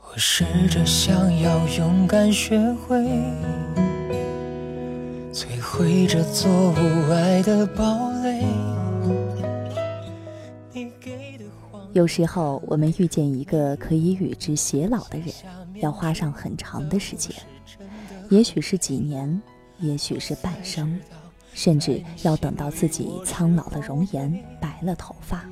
我试着想要勇敢学会，摧毁这座无爱的堡垒。有时候，我们遇见一个可以与之偕老的人，要花上很长的时间，也许是几年，也许是半生，甚至要等到自己苍老了容颜，了头发。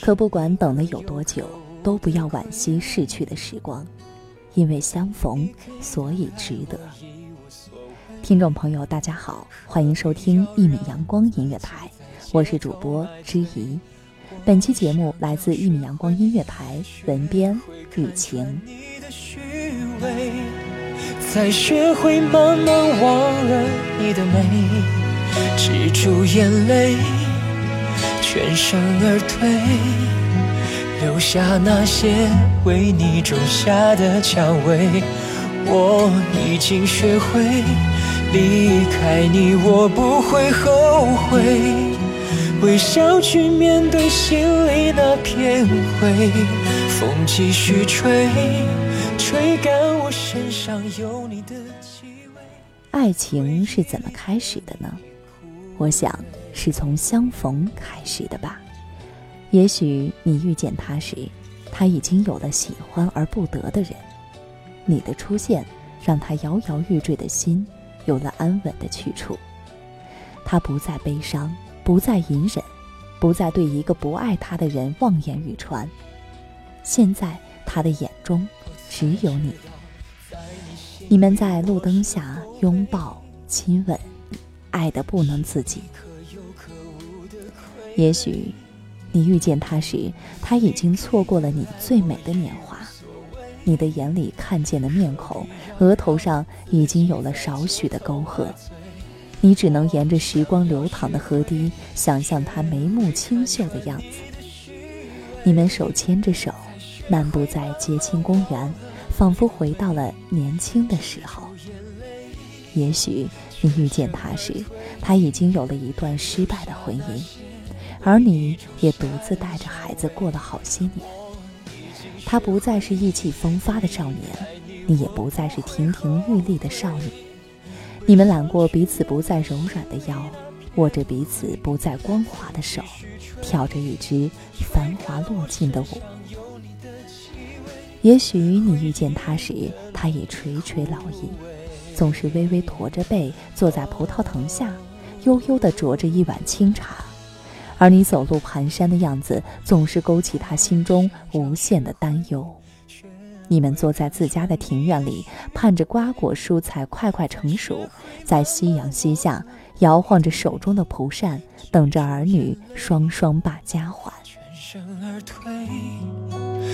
可不管等了有多久，都不要惋惜逝去的时光，因为相逢，所以值得。听众朋友，大家好，欢迎收听一米阳光音乐台，我是主播知怡。本期节目来自一米阳光音乐台，文编雨晴。才学会慢慢忘了你的美，止住眼泪，全身而退，留下那些为你种下的蔷薇。我已经学会离开你，我不会后悔。微笑去面对心里那片灰，风继续吹，吹干我身上有你的气味。爱情是怎么开始的呢？我想是从相逢开始的吧。也许你遇见他时，他已经有了喜欢而不得的人。你的出现，让他摇摇欲坠的心有了安稳的去处。他不再悲伤，不再隐忍，不再对一个不爱他的人望眼欲穿。现在他的眼中只有你。你们在路灯下拥抱、亲吻，爱得不能自己。也许，你遇见他时，他已经错过了你最美的年华。你的眼里看见的面孔，额头上已经有了少许的沟壑。你只能沿着时光流淌的河堤，想象他眉目清秀的样子。你们手牵着手，漫步在街心公园，仿佛回到了年轻的时候。也许你遇见他时，他已经有了一段失败的婚姻，而你也独自带着孩子过了好些年。他不再是意气风发的少年，你也不再是亭亭玉立的少女。你们揽过彼此不再柔软的腰，握着彼此不再光滑的手，跳着一支繁华落尽的舞。也许你遇见他时，他已垂垂老矣，总是微微驼着背坐在葡萄藤下，悠悠地酌着一碗清茶，而你走路蹒跚的样子，总是勾起他心中无限的担忧。你们坐在自家的庭院里，盼着瓜果蔬菜快快成熟，在夕阳西下，摇晃着手中的蒲扇，等着儿女双双把家还。身而退，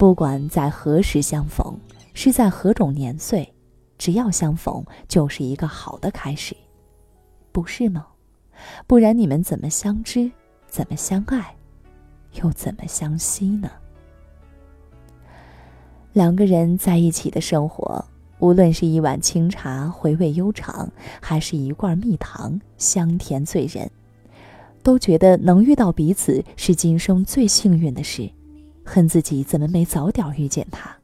不管在何时相逢，是在何种年岁，只要相逢，就是一个好的开始，不是吗？不然你们怎么相知，怎么相爱，又怎么相惜呢？两个人在一起的生活，无论是一碗清茶回味悠长，还是一罐蜜糖香甜醉人，都觉得能遇到彼此是今生最幸运的事。恨自己怎么没早点遇见他，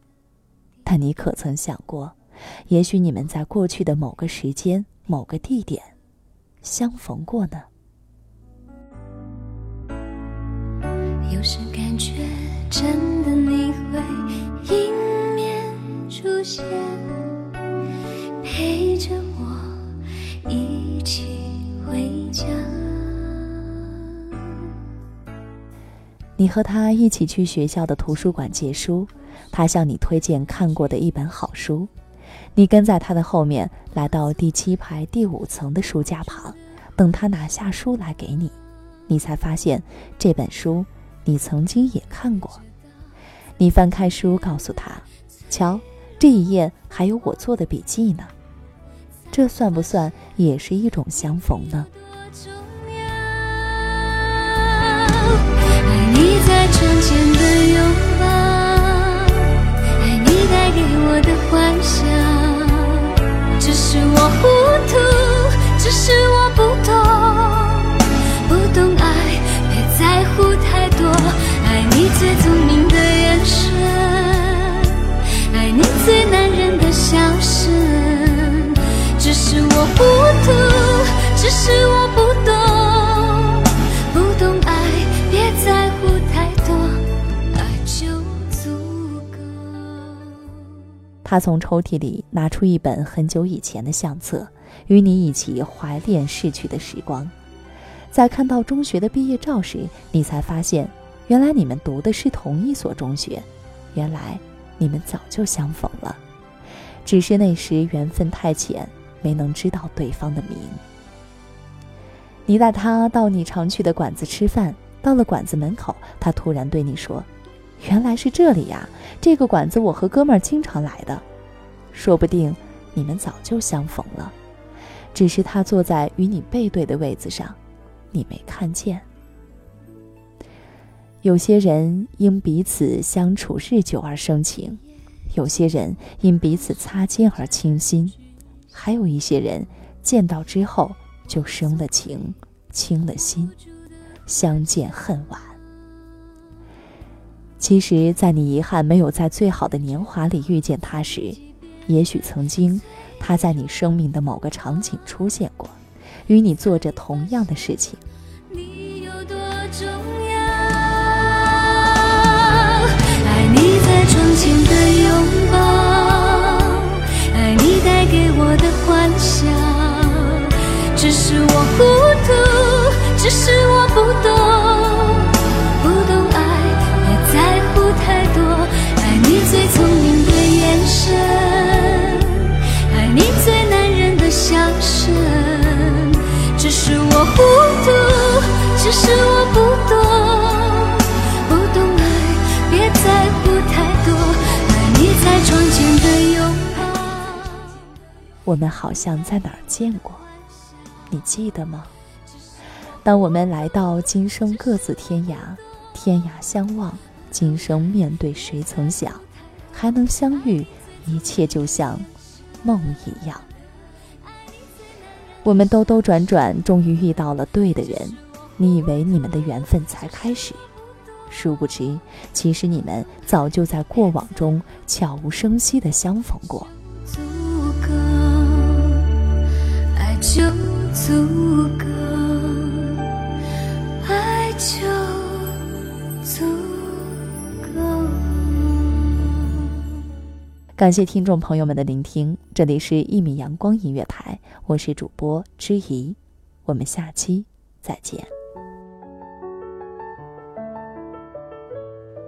但你可曾想过，也许你们在过去的某个时间、某个地点相逢过呢？有时感觉真的你会迎面出现，你和他一起去学校的图书馆借书，他向你推荐看过的一本好书，你跟在他的后面来到第七排第五层的书架旁，等他拿下书来给你，你才发现这本书你曾经也看过。你翻开书，告诉他：“瞧，这一页还有我做的笔记呢。”这算不算也是一种相逢呢？窗前的拥抱，爱你带给我的幻想。只是我糊涂，只是我不懂，不懂爱，别在乎太多。爱你最聪明的眼神，爱你最男人的笑声。只是我糊涂，只是我不懂，他从抽屉里拿出一本很久以前的相册，与你一起怀恋逝去的时光。在看到中学的毕业照时，你才发现，原来你们读的是同一所中学，原来你们早就相逢了，只是那时缘分太浅，没能知道对方的名。你带他到你常去的馆子吃饭，到了馆子门口，他突然对你说。原来是这里呀！这个馆子我和哥们儿经常来的，说不定你们早就相逢了，只是他坐在与你背对的位子上，你没看见。有些人因彼此相处日久而生情，有些人因彼此擦肩而倾心，还有一些人见到之后就生了情，倾了心，相见恨晚。其实，在你遗憾没有在最好的年华里遇见他时，也许曾经，他在你生命的某个场景出现过，与你做着同样的事情。只是我不懂，不懂爱，别在乎太多。爱你在窗前的拥抱。我们好像在哪儿见过，你记得吗？当我们来到今生各自天涯，天涯相望，今生面对谁曾想？还能相遇，一切就像梦一样。我们兜兜转转，终于遇到了对的人。你以为你们的缘分才开始，殊不知，其实你们早就在过往中悄无声息的相逢过。足够，爱就足够，爱就足够。感谢听众朋友们的聆听，这里是《一米阳光音乐台》，我是主播之怡，我们下期再见。